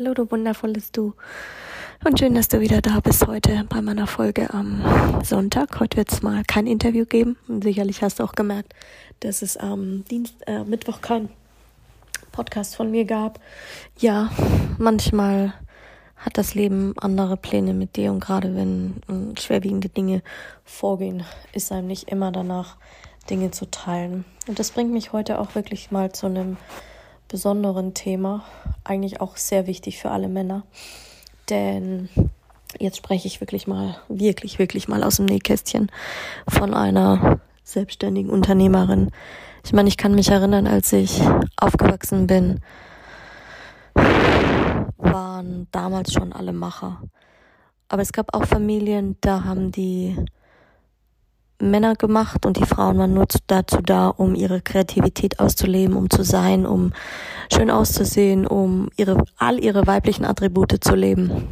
Hallo, du wundervolles Du. Und schön, dass du wieder da bist heute bei meiner Folge am Sonntag. Heute wird es mal kein Interview geben. Und sicherlich hast du auch gemerkt, dass es am Dienst, äh, Mittwoch kein Podcast von mir gab. Ja, manchmal hat das Leben andere Pläne mit dir und gerade wenn äh, schwerwiegende Dinge vorgehen, ist einem nicht immer danach, Dinge zu teilen. Und das bringt mich heute auch wirklich mal zu einem besonderen Thema, eigentlich auch sehr wichtig für alle Männer. Denn jetzt spreche ich wirklich mal, wirklich, wirklich mal aus dem Nähkästchen von einer selbstständigen Unternehmerin. Ich meine, ich kann mich erinnern, als ich aufgewachsen bin, waren damals schon alle Macher. Aber es gab auch Familien, da haben die Männer gemacht und die Frauen waren nur dazu da, um ihre Kreativität auszuleben, um zu sein, um schön auszusehen, um ihre, all ihre weiblichen Attribute zu leben.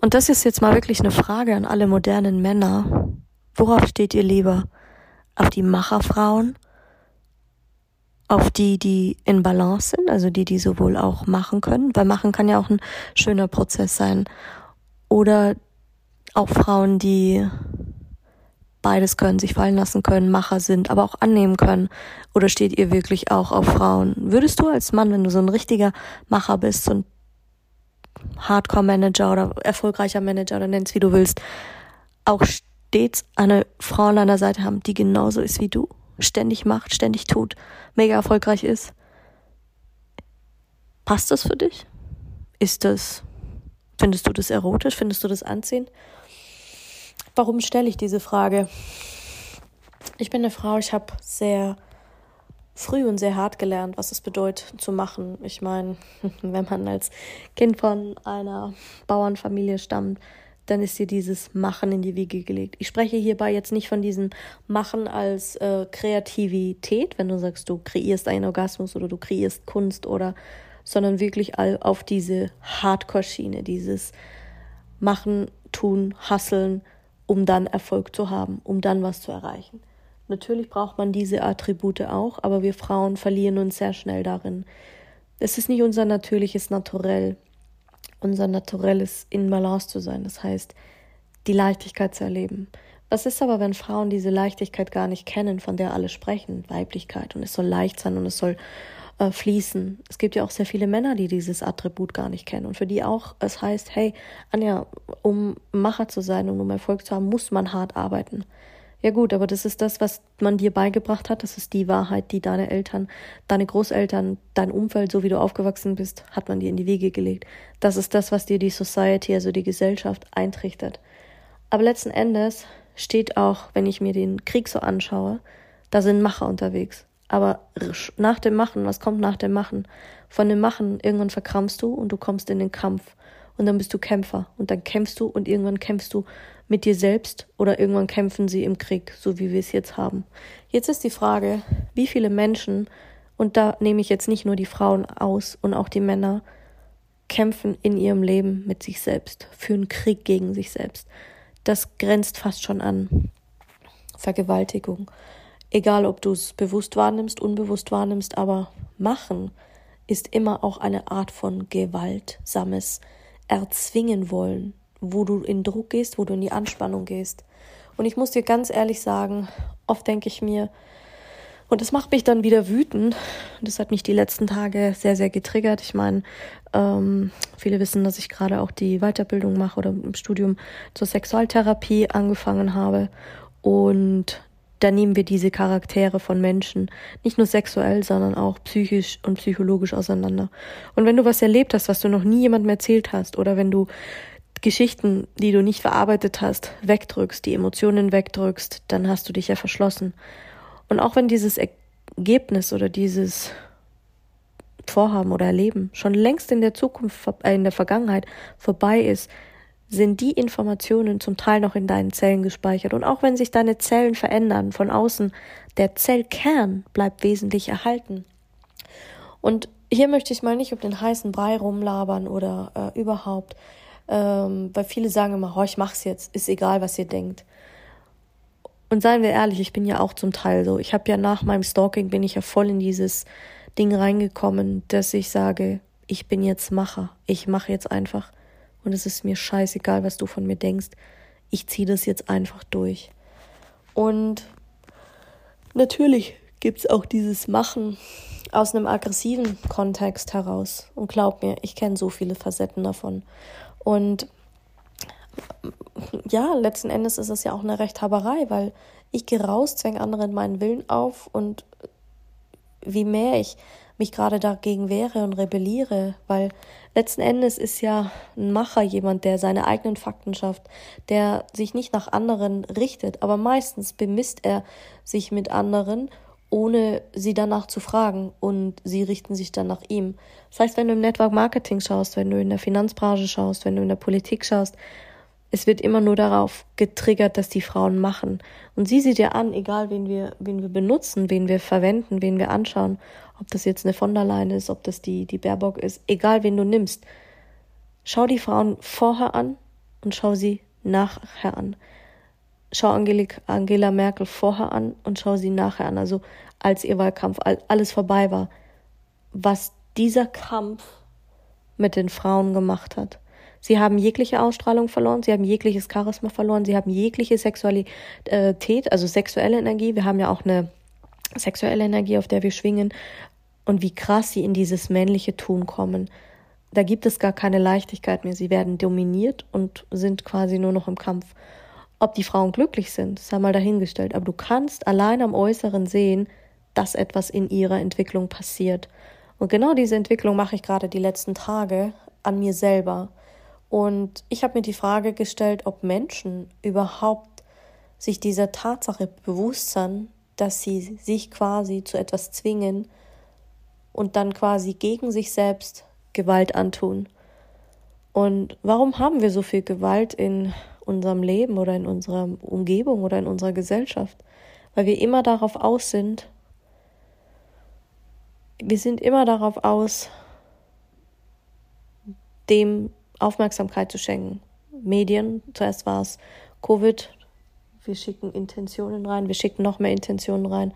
Und das ist jetzt mal wirklich eine Frage an alle modernen Männer. Worauf steht ihr lieber? Auf die Macherfrauen? Auf die, die in Balance sind, also die, die sowohl auch machen können, weil machen kann ja auch ein schöner Prozess sein. Oder auch Frauen, die beides können, sich fallen lassen können, Macher sind, aber auch annehmen können? Oder steht ihr wirklich auch auf Frauen? Würdest du als Mann, wenn du so ein richtiger Macher bist, so ein Hardcore-Manager oder erfolgreicher Manager oder nennst wie du willst, auch stets eine Frau an deiner Seite haben, die genauso ist wie du, ständig macht, ständig tut, mega erfolgreich ist? Passt das für dich? Ist das, findest du das erotisch? Findest du das anziehend? Warum stelle ich diese Frage? Ich bin eine Frau, ich habe sehr früh und sehr hart gelernt, was es bedeutet zu machen. Ich meine, wenn man als Kind von einer Bauernfamilie stammt, dann ist dir dieses Machen in die Wiege gelegt. Ich spreche hierbei jetzt nicht von diesem Machen als äh, Kreativität, wenn du sagst, du kreierst einen Orgasmus oder du kreierst Kunst oder, sondern wirklich all auf diese Hardcore-Schiene, dieses Machen, Tun, Hasseln, um dann Erfolg zu haben, um dann was zu erreichen. Natürlich braucht man diese Attribute auch, aber wir Frauen verlieren uns sehr schnell darin. Es ist nicht unser natürliches Naturell. Unser Naturell ist in Balance zu sein, das heißt, die Leichtigkeit zu erleben. Was ist aber, wenn Frauen diese Leichtigkeit gar nicht kennen, von der alle sprechen, Weiblichkeit und es soll leicht sein und es soll äh, fließen. Es gibt ja auch sehr viele Männer, die dieses Attribut gar nicht kennen und für die auch es heißt, hey, Anja, um Macher zu sein und um Erfolg zu haben, muss man hart arbeiten. Ja gut, aber das ist das, was man dir beigebracht hat. Das ist die Wahrheit, die deine Eltern, deine Großeltern, dein Umfeld, so wie du aufgewachsen bist, hat man dir in die Wege gelegt. Das ist das, was dir die Society, also die Gesellschaft eintrichtert. Aber letzten Endes steht auch, wenn ich mir den Krieg so anschaue, da sind Macher unterwegs. Aber nach dem Machen, was kommt nach dem Machen? Von dem Machen, irgendwann verkrampfst du und du kommst in den Kampf. Und dann bist du Kämpfer. Und dann kämpfst du und irgendwann kämpfst du mit dir selbst oder irgendwann kämpfen sie im Krieg, so wie wir es jetzt haben. Jetzt ist die Frage, wie viele Menschen, und da nehme ich jetzt nicht nur die Frauen aus und auch die Männer, kämpfen in ihrem Leben mit sich selbst, führen Krieg gegen sich selbst. Das grenzt fast schon an Vergewaltigung. Egal, ob du es bewusst wahrnimmst, unbewusst wahrnimmst, aber machen ist immer auch eine Art von gewaltsames Erzwingen wollen, wo du in Druck gehst, wo du in die Anspannung gehst. Und ich muss dir ganz ehrlich sagen, oft denke ich mir, und das macht mich dann wieder wütend. Das hat mich die letzten Tage sehr, sehr getriggert. Ich meine, ähm, viele wissen, dass ich gerade auch die Weiterbildung mache oder im Studium zur Sexualtherapie angefangen habe. Und da nehmen wir diese Charaktere von Menschen nicht nur sexuell, sondern auch psychisch und psychologisch auseinander. Und wenn du was erlebt hast, was du noch nie jemandem erzählt hast, oder wenn du Geschichten, die du nicht verarbeitet hast, wegdrückst, die Emotionen wegdrückst, dann hast du dich ja verschlossen. Und auch wenn dieses Ergebnis oder dieses vorhaben oder erleben, schon längst in der Zukunft, äh, in der Vergangenheit vorbei ist, sind die Informationen zum Teil noch in deinen Zellen gespeichert. Und auch wenn sich deine Zellen verändern von außen, der Zellkern bleibt wesentlich erhalten. Und hier möchte ich mal nicht um den heißen Brei rumlabern oder äh, überhaupt, ähm, weil viele sagen immer, oh, ich mach's jetzt, ist egal, was ihr denkt. Und seien wir ehrlich, ich bin ja auch zum Teil so. Ich habe ja nach meinem Stalking bin ich ja voll in dieses Ding reingekommen, dass ich sage, ich bin jetzt Macher. Ich mache jetzt einfach. Und es ist mir scheißegal, was du von mir denkst. Ich ziehe das jetzt einfach durch. Und natürlich gibt's auch dieses Machen aus einem aggressiven Kontext heraus. Und glaub mir, ich kenne so viele Facetten davon. Und ja, letzten Endes ist es ja auch eine Rechthaberei, weil ich gehe raus, zwänge anderen meinen Willen auf und wie mehr ich mich gerade dagegen wehre und rebelliere, weil letzten Endes ist ja ein Macher jemand, der seine eigenen Fakten schafft, der sich nicht nach anderen richtet, aber meistens bemisst er sich mit anderen, ohne sie danach zu fragen und sie richten sich dann nach ihm. Das heißt, wenn du im Network Marketing schaust, wenn du in der Finanzbranche schaust, wenn du in der Politik schaust, es wird immer nur darauf getriggert, dass die Frauen machen. Und sie dir an, egal wen wir, wen wir benutzen, wen wir verwenden, wen wir anschauen, ob das jetzt eine von der Leyen ist, ob das die, die Baerbock ist, egal wen du nimmst. Schau die Frauen vorher an und schau sie nachher an. Schau Angelik, Angela Merkel vorher an und schau sie nachher an. Also als ihr Wahlkampf alles vorbei war. Was dieser Kampf mit den Frauen gemacht hat. Sie haben jegliche Ausstrahlung verloren, sie haben jegliches Charisma verloren, sie haben jegliche Sexualität, also sexuelle Energie. Wir haben ja auch eine sexuelle Energie, auf der wir schwingen und wie krass sie in dieses männliche Tun kommen. Da gibt es gar keine Leichtigkeit mehr. Sie werden dominiert und sind quasi nur noch im Kampf. Ob die Frauen glücklich sind, sei mal dahingestellt. Aber du kannst allein am Äußeren sehen, dass etwas in ihrer Entwicklung passiert. Und genau diese Entwicklung mache ich gerade die letzten Tage an mir selber. Und ich habe mir die Frage gestellt, ob Menschen überhaupt sich dieser Tatsache bewusst sind, dass sie sich quasi zu etwas zwingen und dann quasi gegen sich selbst Gewalt antun. Und warum haben wir so viel Gewalt in unserem Leben oder in unserer Umgebung oder in unserer Gesellschaft? Weil wir immer darauf aus sind, wir sind immer darauf aus, dem Aufmerksamkeit zu schenken. Medien, zuerst war es Covid, wir schicken Intentionen rein, wir schicken noch mehr Intentionen rein.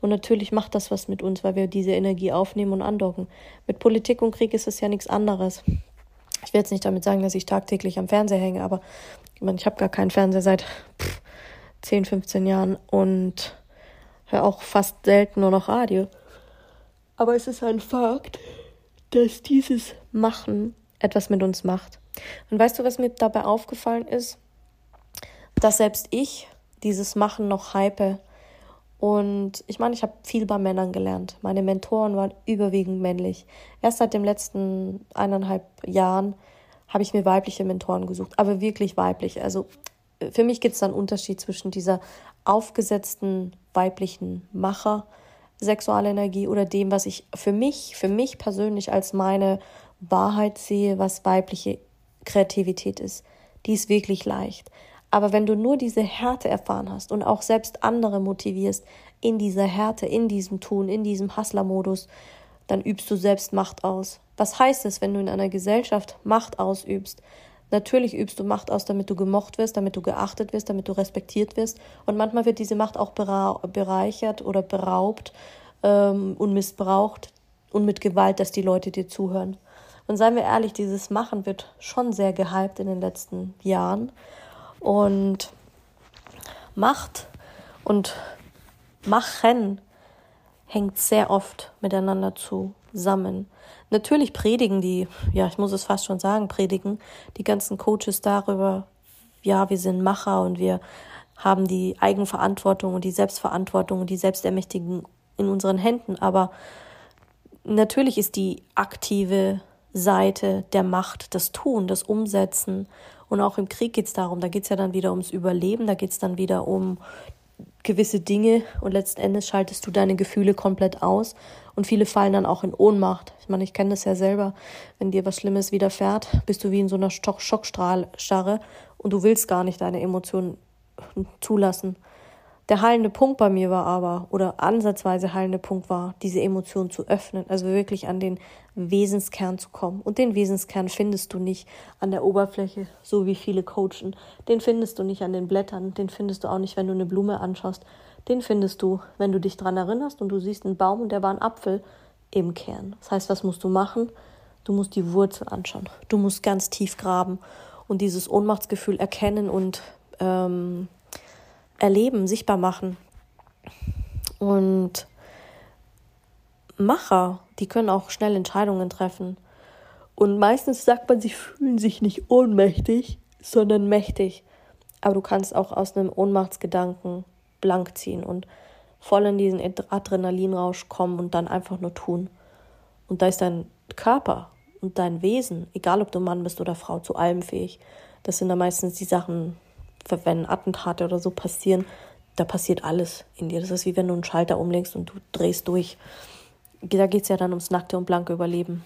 Und natürlich macht das was mit uns, weil wir diese Energie aufnehmen und andocken. Mit Politik und Krieg ist es ja nichts anderes. Ich will jetzt nicht damit sagen, dass ich tagtäglich am Fernseher hänge, aber ich, meine, ich habe gar keinen Fernseher seit pff, 10, 15 Jahren und höre auch fast selten nur noch Radio. Aber es ist ein Fakt, dass dieses Machen etwas mit uns macht. Und weißt du, was mir dabei aufgefallen ist? Dass selbst ich dieses Machen noch hype. Und ich meine, ich habe viel bei Männern gelernt. Meine Mentoren waren überwiegend männlich. Erst seit den letzten eineinhalb Jahren habe ich mir weibliche Mentoren gesucht, aber wirklich weiblich. Also für mich gibt es da einen Unterschied zwischen dieser aufgesetzten weiblichen Macher, Sexualenergie oder dem, was ich für mich, für mich persönlich als meine Wahrheit sehe, was weibliche Kreativität ist. Die ist wirklich leicht. Aber wenn du nur diese Härte erfahren hast und auch selbst andere motivierst in dieser Härte, in diesem Tun, in diesem Hustler-Modus, dann übst du selbst Macht aus. Was heißt es, wenn du in einer Gesellschaft Macht ausübst? Natürlich übst du Macht aus, damit du gemocht wirst, damit du geachtet wirst, damit du respektiert wirst. Und manchmal wird diese Macht auch bereichert oder beraubt ähm, und missbraucht und mit Gewalt, dass die Leute dir zuhören. Und seien wir ehrlich, dieses Machen wird schon sehr gehypt in den letzten Jahren. Und Macht und Machen hängt sehr oft miteinander zusammen. Natürlich predigen die, ja, ich muss es fast schon sagen, predigen die ganzen Coaches darüber, ja, wir sind Macher und wir haben die Eigenverantwortung und die Selbstverantwortung und die Selbstermächtigung in unseren Händen. Aber natürlich ist die aktive Seite der Macht, das Tun, das Umsetzen. Und auch im Krieg geht es darum, da geht es ja dann wieder ums Überleben, da geht es dann wieder um gewisse Dinge und letzten Endes schaltest du deine Gefühle komplett aus Und viele fallen dann auch in Ohnmacht. Ich meine, ich kenne das ja selber. Wenn dir was Schlimmes widerfährt, bist du wie in so einer Schockstarre und du willst gar nicht deine Emotionen zulassen. Der heilende Punkt bei mir war aber, oder ansatzweise heilende Punkt war, diese Emotion zu öffnen, also wirklich an den Wesenskern zu kommen. Und den Wesenskern findest du nicht an der Oberfläche, so wie viele coachen. Den findest du nicht an den Blättern, den findest du auch nicht, wenn du eine Blume anschaust. Den findest du, wenn du dich dran erinnerst und du siehst einen Baum und der war ein Apfel im Kern. Das heißt, was musst du machen? Du musst die Wurzel anschauen. Du musst ganz tief graben und dieses Ohnmachtsgefühl erkennen und ähm, erleben, sichtbar machen. Und Macher, die können auch schnell Entscheidungen treffen. Und meistens sagt man, sie fühlen sich nicht ohnmächtig, sondern mächtig. Aber du kannst auch aus einem Ohnmachtsgedanken blank ziehen und voll in diesen Adrenalinrausch kommen und dann einfach nur tun. Und da ist dein Körper und dein Wesen, egal ob du Mann bist oder Frau, zu allem fähig. Das sind dann meistens die Sachen, wenn Attentate oder so passieren, da passiert alles in dir. Das ist wie wenn du einen Schalter umlegst und du drehst durch. Da geht es ja dann ums nackte und blanke Überleben.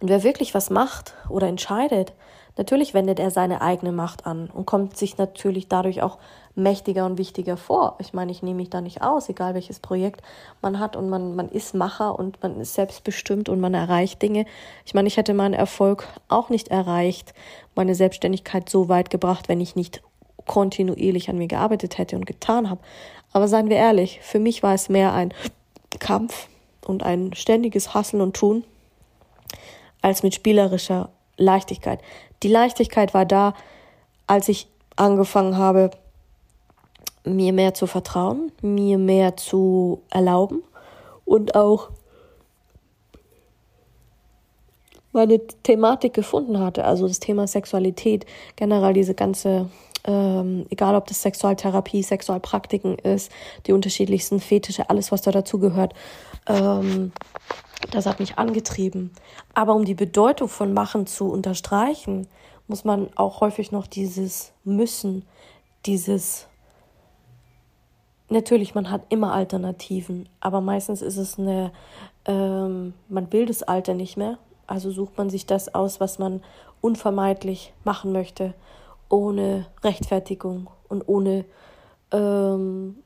Und wer wirklich was macht oder entscheidet, natürlich wendet er seine eigene Macht an und kommt sich natürlich dadurch auch mächtiger und wichtiger vor. Ich meine, ich nehme mich da nicht aus, egal welches Projekt man hat und man, man ist Macher und man ist selbstbestimmt und man erreicht Dinge. Ich meine, ich hätte meinen Erfolg auch nicht erreicht, meine Selbstständigkeit so weit gebracht, wenn ich nicht kontinuierlich an mir gearbeitet hätte und getan habe. Aber seien wir ehrlich, für mich war es mehr ein Kampf und ein ständiges Hasseln und Tun als mit spielerischer Leichtigkeit. Die Leichtigkeit war da, als ich angefangen habe, mir mehr zu vertrauen, mir mehr zu erlauben und auch meine Thematik gefunden hatte, also das Thema Sexualität, generell diese ganze, ähm, egal ob das Sexualtherapie, Sexualpraktiken ist, die unterschiedlichsten Fetische, alles, was da dazugehört, ähm, das hat mich angetrieben. Aber um die Bedeutung von Machen zu unterstreichen, muss man auch häufig noch dieses Müssen, dieses Natürlich, man hat immer Alternativen, aber meistens ist es eine, ähm, man will das Alter nicht mehr, also sucht man sich das aus, was man unvermeidlich machen möchte, ohne Rechtfertigung und ohne ähm,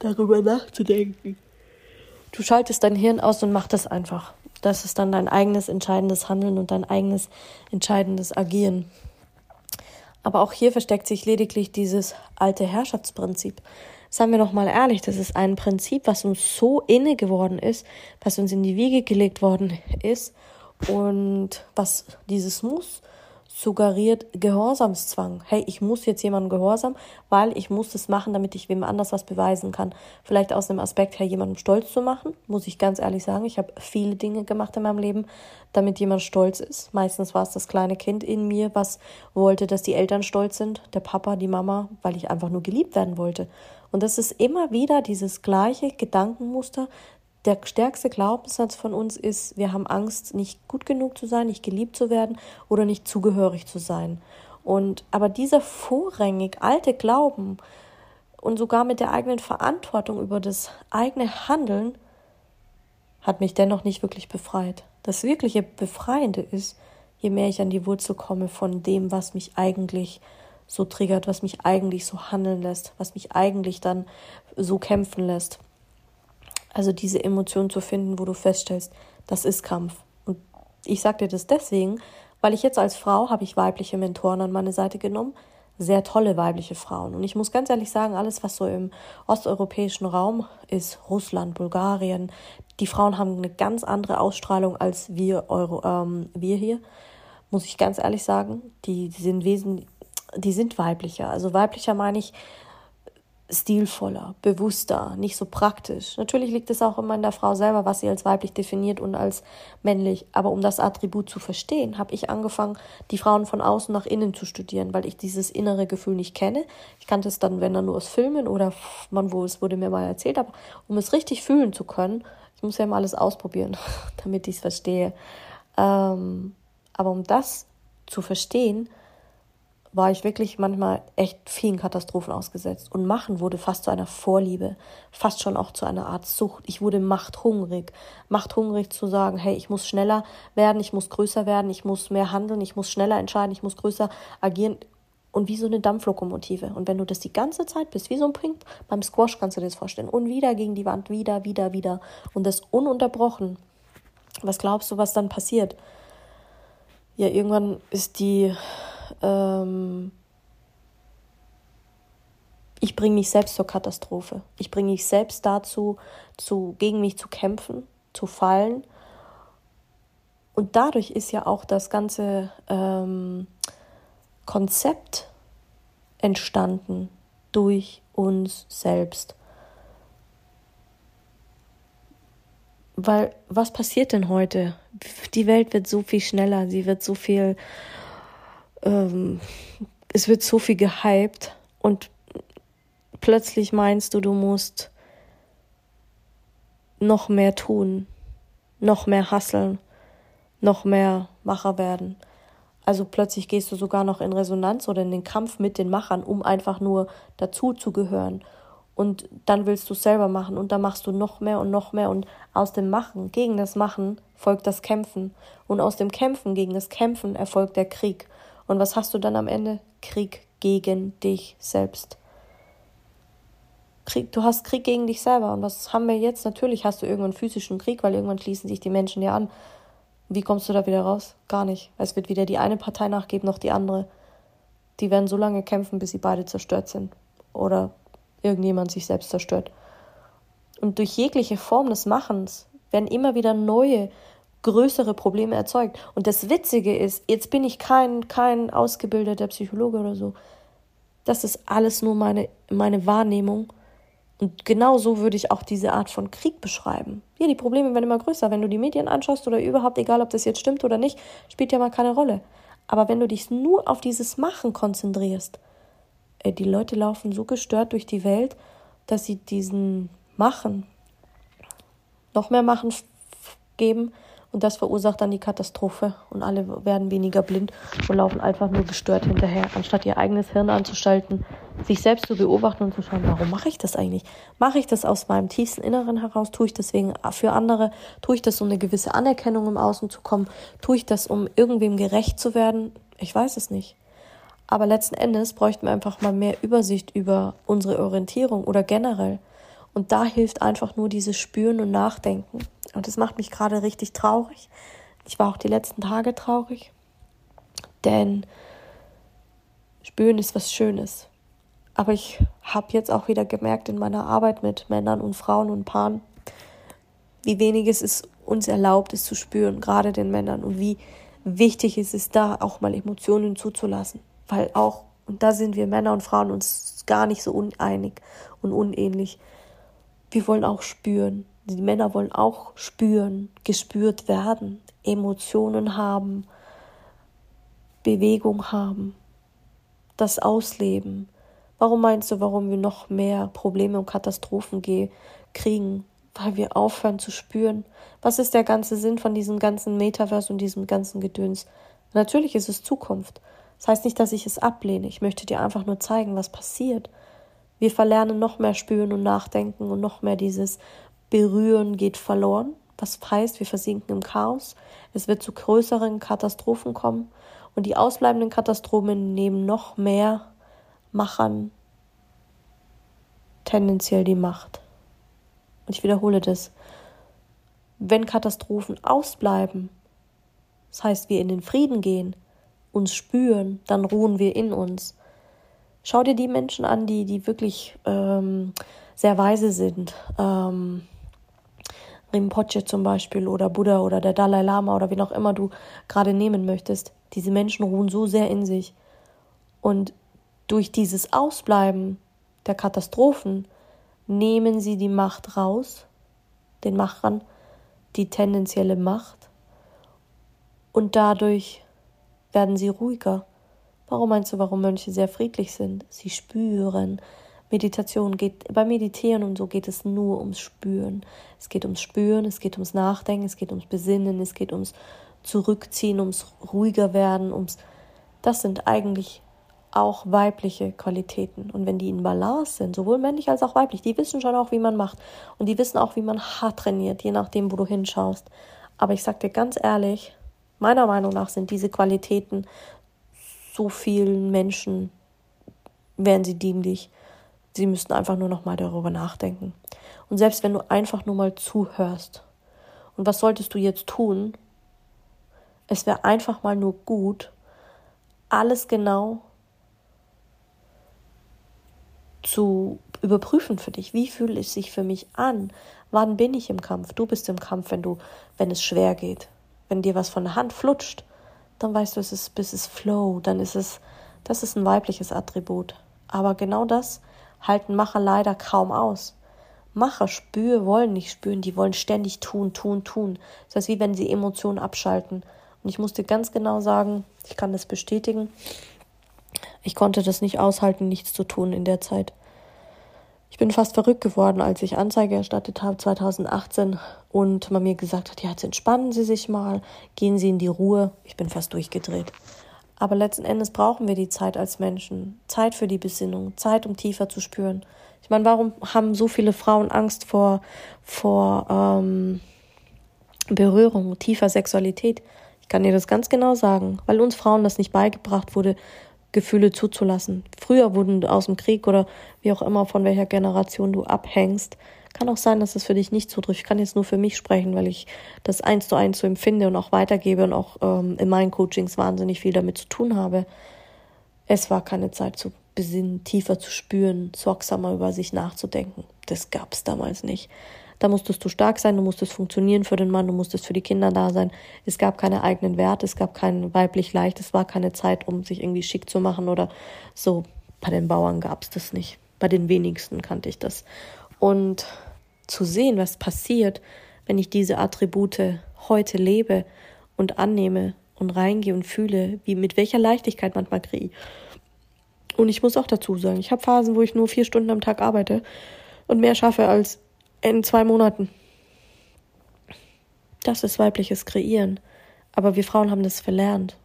darüber nachzudenken. Du schaltest dein Hirn aus und machst das einfach. Das ist dann dein eigenes entscheidendes Handeln und dein eigenes entscheidendes Agieren. Aber auch hier versteckt sich lediglich dieses alte Herrschaftsprinzip. Seien wir noch mal ehrlich, das ist ein Prinzip, was uns so inne geworden ist, was uns in die Wiege gelegt worden ist und was dieses Muss suggeriert Gehorsamszwang. Hey, ich muss jetzt jemandem gehorsam, weil ich muss das machen, damit ich wem anders was beweisen kann. Vielleicht aus dem Aspekt her, jemandem stolz zu machen, muss ich ganz ehrlich sagen. Ich habe viele Dinge gemacht in meinem Leben, damit jemand stolz ist. Meistens war es das kleine Kind in mir, was wollte, dass die Eltern stolz sind, der Papa, die Mama, weil ich einfach nur geliebt werden wollte. Und das ist immer wieder dieses gleiche Gedankenmuster, der stärkste Glaubenssatz von uns ist, wir haben Angst, nicht gut genug zu sein, nicht geliebt zu werden oder nicht zugehörig zu sein. Und aber dieser vorrangig alte Glauben und sogar mit der eigenen Verantwortung über das eigene Handeln hat mich dennoch nicht wirklich befreit. Das wirkliche Befreiende ist, je mehr ich an die Wurzel komme von dem, was mich eigentlich so triggert, was mich eigentlich so handeln lässt, was mich eigentlich dann so kämpfen lässt. Also diese Emotion zu finden, wo du feststellst, das ist Kampf. Und ich sage dir das deswegen, weil ich jetzt als Frau habe ich weibliche Mentoren an meine Seite genommen, sehr tolle weibliche Frauen. Und ich muss ganz ehrlich sagen, alles, was so im osteuropäischen Raum ist, Russland, Bulgarien, die Frauen haben eine ganz andere Ausstrahlung als wir, Euro, ähm, wir hier, muss ich ganz ehrlich sagen. Die, die sind wesen, die sind weiblicher. Also weiblicher meine ich, stilvoller, bewusster, nicht so praktisch. Natürlich liegt es auch immer in der Frau selber, was sie als weiblich definiert und als männlich. Aber um das Attribut zu verstehen, habe ich angefangen, die Frauen von außen nach innen zu studieren, weil ich dieses innere Gefühl nicht kenne. Ich kannte es dann, wenn dann nur aus Filmen oder man, wo es wurde mir mal erzählt, aber um es richtig fühlen zu können, ich muss ja mal alles ausprobieren, damit ich es verstehe. Ähm, aber um das zu verstehen, war ich wirklich manchmal echt vielen Katastrophen ausgesetzt. Und Machen wurde fast zu einer Vorliebe, fast schon auch zu einer Art Sucht. Ich wurde machthungrig. Machthungrig zu sagen, hey, ich muss schneller werden, ich muss größer werden, ich muss mehr handeln, ich muss schneller entscheiden, ich muss größer agieren. Und wie so eine Dampflokomotive. Und wenn du das die ganze Zeit bist, wie so ein Ping, beim Squash kannst du dir das vorstellen. Und wieder gegen die Wand, wieder, wieder, wieder. Und das ununterbrochen. Was glaubst du, was dann passiert? Ja, irgendwann ist die ähm, ich bringe mich selbst zur Katastrophe. Ich bringe mich selbst dazu, zu, gegen mich zu kämpfen, zu fallen. Und dadurch ist ja auch das ganze ähm, Konzept entstanden durch uns selbst. Weil was passiert denn heute? Die Welt wird so viel schneller, sie wird so viel ähm, es wird so viel gehypt und plötzlich meinst du, du musst noch mehr tun, noch mehr hasseln, noch mehr Macher werden. Also plötzlich gehst du sogar noch in Resonanz oder in den Kampf mit den Machern, um einfach nur dazu zu gehören. Und dann willst du es selber machen und dann machst du noch mehr und noch mehr und aus dem Machen gegen das Machen folgt das Kämpfen und aus dem Kämpfen gegen das Kämpfen erfolgt der Krieg und was hast du dann am Ende? Krieg gegen dich selbst. Krieg, du hast Krieg gegen dich selber. Und was haben wir jetzt? Natürlich hast du irgendwann physischen Krieg, weil irgendwann schließen sich die Menschen dir an. Wie kommst du da wieder raus? Gar nicht. Es wird weder die eine Partei nachgeben noch die andere. Die werden so lange kämpfen, bis sie beide zerstört sind. Oder irgendjemand sich selbst zerstört. Und durch jegliche Form des Machens werden immer wieder neue größere Probleme erzeugt. Und das Witzige ist, jetzt bin ich kein, kein ausgebildeter Psychologe oder so. Das ist alles nur meine, meine Wahrnehmung. Und genau so würde ich auch diese Art von Krieg beschreiben. Ja, die Probleme werden immer größer. Wenn du die Medien anschaust oder überhaupt, egal ob das jetzt stimmt oder nicht, spielt ja mal keine Rolle. Aber wenn du dich nur auf dieses Machen konzentrierst, ey, die Leute laufen so gestört durch die Welt, dass sie diesen Machen noch mehr Machen geben, und das verursacht dann die Katastrophe und alle werden weniger blind und laufen einfach nur gestört hinterher, anstatt ihr eigenes Hirn anzuschalten, sich selbst zu beobachten und zu schauen, warum mache ich das eigentlich? Mache ich das aus meinem tiefsten Inneren heraus? Tue ich deswegen für andere? Tue ich das, um eine gewisse Anerkennung im Außen zu kommen? Tue ich das, um irgendwem gerecht zu werden? Ich weiß es nicht. Aber letzten Endes bräuchten wir einfach mal mehr Übersicht über unsere Orientierung oder generell. Und da hilft einfach nur dieses Spüren und Nachdenken. Und das macht mich gerade richtig traurig. Ich war auch die letzten Tage traurig, denn Spüren ist was Schönes. Aber ich habe jetzt auch wieder gemerkt in meiner Arbeit mit Männern und Frauen und Paaren, wie wenig es ist uns erlaubt, es zu spüren, gerade den Männern, und wie wichtig es ist, da auch mal Emotionen zuzulassen. Weil auch, und da sind wir Männer und Frauen uns gar nicht so uneinig und unähnlich. Wir wollen auch spüren. Die Männer wollen auch spüren, gespürt werden, Emotionen haben, Bewegung haben, das Ausleben. Warum meinst du, warum wir noch mehr Probleme und Katastrophen kriegen? Weil wir aufhören zu spüren. Was ist der ganze Sinn von diesem ganzen Metaverse und diesem ganzen Gedöns? Natürlich ist es Zukunft. Das heißt nicht, dass ich es ablehne. Ich möchte dir einfach nur zeigen, was passiert. Wir verlernen noch mehr spüren und nachdenken und noch mehr dieses Berühren geht verloren, was heißt, wir versinken im Chaos. Es wird zu größeren Katastrophen kommen und die ausbleibenden Katastrophen nehmen noch mehr Machern tendenziell die Macht. Und ich wiederhole das. Wenn Katastrophen ausbleiben, das heißt, wir in den Frieden gehen, uns spüren, dann ruhen wir in uns. Schau dir die Menschen an, die, die wirklich ähm, sehr weise sind. Ähm, Rinpoche zum Beispiel oder Buddha oder der Dalai Lama oder wen auch immer du gerade nehmen möchtest, diese Menschen ruhen so sehr in sich. Und durch dieses Ausbleiben der Katastrophen nehmen sie die Macht raus, den Machern die tendenzielle Macht, und dadurch werden sie ruhiger. Warum meinst du, warum Mönche sehr friedlich sind? Sie spüren, Meditation geht, beim Meditieren und so geht es nur ums Spüren. Es geht ums Spüren, es geht ums Nachdenken, es geht ums Besinnen, es geht ums Zurückziehen, ums ruhiger werden, ums, das sind eigentlich auch weibliche Qualitäten. Und wenn die in Balance sind, sowohl männlich als auch weiblich, die wissen schon auch, wie man macht. Und die wissen auch, wie man hart trainiert, je nachdem, wo du hinschaust. Aber ich sag dir ganz ehrlich, meiner Meinung nach sind diese Qualitäten so vielen Menschen, wären sie dienlich. Sie müssten einfach nur noch mal darüber nachdenken. Und selbst wenn du einfach nur mal zuhörst, und was solltest du jetzt tun? Es wäre einfach mal nur gut, alles genau zu überprüfen für dich. Wie fühlt es sich für mich an? Wann bin ich im Kampf? Du bist im Kampf, wenn du, wenn es schwer geht. Wenn dir was von der Hand flutscht, dann weißt du, es ist, es ist Flow, dann ist es, das ist ein weibliches Attribut. Aber genau das halten Macher leider kaum aus. Macher spür, wollen nicht spüren, die wollen ständig tun, tun, tun. Das heißt, wie wenn sie Emotionen abschalten. Und ich musste ganz genau sagen, ich kann das bestätigen, ich konnte das nicht aushalten, nichts zu tun in der Zeit. Ich bin fast verrückt geworden, als ich Anzeige erstattet habe 2018 und man mir gesagt hat, ja, jetzt entspannen Sie sich mal, gehen Sie in die Ruhe. Ich bin fast durchgedreht. Aber letzten Endes brauchen wir die Zeit als Menschen. Zeit für die Besinnung, Zeit, um tiefer zu spüren. Ich meine, warum haben so viele Frauen Angst vor, vor ähm, Berührung, tiefer Sexualität? Ich kann dir das ganz genau sagen, weil uns Frauen das nicht beigebracht wurde, Gefühle zuzulassen. Früher wurden aus dem Krieg oder wie auch immer von welcher Generation du abhängst. Kann auch sein, dass es für dich nicht zutrifft. Ich kann jetzt nur für mich sprechen, weil ich das eins zu eins so empfinde und auch weitergebe und auch ähm, in meinen Coachings wahnsinnig viel damit zu tun habe. Es war keine Zeit zu besinnen, tiefer zu spüren, sorgsamer über sich nachzudenken. Das gab's damals nicht. Da musstest du stark sein, du musstest funktionieren für den Mann, du musstest für die Kinder da sein. Es gab keine eigenen Werte, es gab kein weiblich leicht, es war keine Zeit, um sich irgendwie schick zu machen oder so. Bei den Bauern gab's das nicht. Bei den wenigsten kannte ich das. Und zu sehen, was passiert, wenn ich diese Attribute heute lebe und annehme und reingehe und fühle, wie mit welcher Leichtigkeit manchmal kriege. Und ich muss auch dazu sagen, ich habe Phasen, wo ich nur vier Stunden am Tag arbeite und mehr schaffe als in zwei Monaten. Das ist weibliches Kreieren. Aber wir Frauen haben das verlernt,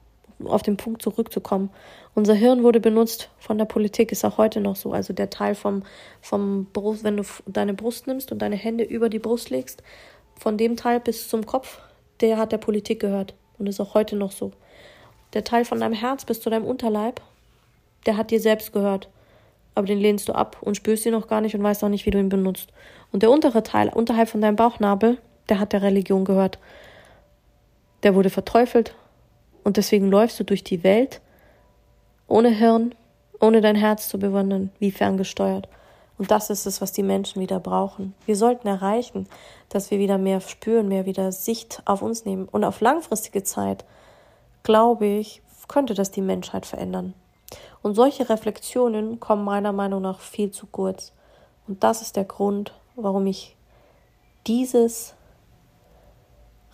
auf den Punkt zurückzukommen. Unser Hirn wurde benutzt von der Politik, ist auch heute noch so. Also der Teil vom, vom Brust, wenn du deine Brust nimmst und deine Hände über die Brust legst, von dem Teil bis zum Kopf, der hat der Politik gehört und ist auch heute noch so. Der Teil von deinem Herz bis zu deinem Unterleib, der hat dir selbst gehört aber den lehnst du ab und spürst ihn noch gar nicht und weißt auch nicht, wie du ihn benutzt. Und der untere Teil, unterhalb von deinem Bauchnabel, der hat der Religion gehört. Der wurde verteufelt und deswegen läufst du durch die Welt ohne Hirn, ohne dein Herz zu bewundern, wie ferngesteuert. Und das ist es, was die Menschen wieder brauchen. Wir sollten erreichen, dass wir wieder mehr spüren, mehr wieder Sicht auf uns nehmen. Und auf langfristige Zeit, glaube ich, könnte das die Menschheit verändern. Und solche Reflexionen kommen meiner Meinung nach viel zu kurz. Und das ist der Grund, warum ich dieses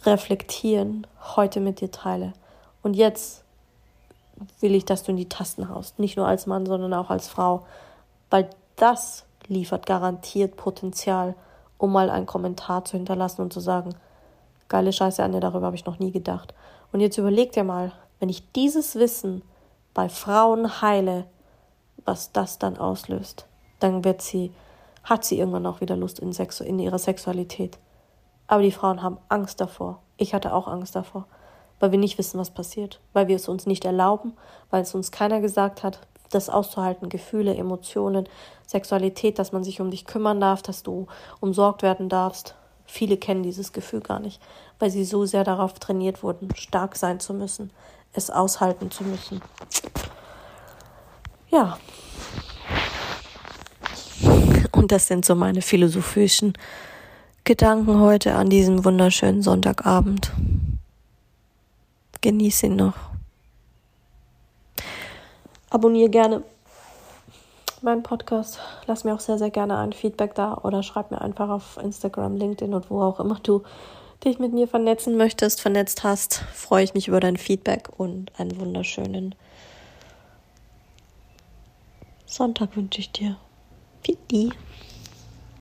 Reflektieren heute mit dir teile. Und jetzt will ich, dass du in die Tasten haust. Nicht nur als Mann, sondern auch als Frau. Weil das liefert garantiert Potenzial, um mal einen Kommentar zu hinterlassen und zu sagen, geile Scheiße, Anja, darüber habe ich noch nie gedacht. Und jetzt überleg dir mal, wenn ich dieses Wissen bei Frauen heile, was das dann auslöst, dann wird sie, hat sie irgendwann auch wieder Lust in, Sexu in ihrer Sexualität. Aber die Frauen haben Angst davor. Ich hatte auch Angst davor, weil wir nicht wissen, was passiert, weil wir es uns nicht erlauben, weil es uns keiner gesagt hat, das auszuhalten, Gefühle, Emotionen, Sexualität, dass man sich um dich kümmern darf, dass du umsorgt werden darfst. Viele kennen dieses Gefühl gar nicht, weil sie so sehr darauf trainiert wurden, stark sein zu müssen, es aushalten zu müssen. Ja. Und das sind so meine philosophischen Gedanken heute an diesem wunderschönen Sonntagabend. Genieß ihn noch. Abonniere gerne meinen Podcast. Lass mir auch sehr, sehr gerne ein Feedback da oder schreib mir einfach auf Instagram, LinkedIn und wo auch immer du dich mit mir vernetzen möchtest, vernetzt hast, freue ich mich über dein Feedback und einen wunderschönen Sonntag wünsche ich dir. Fitti.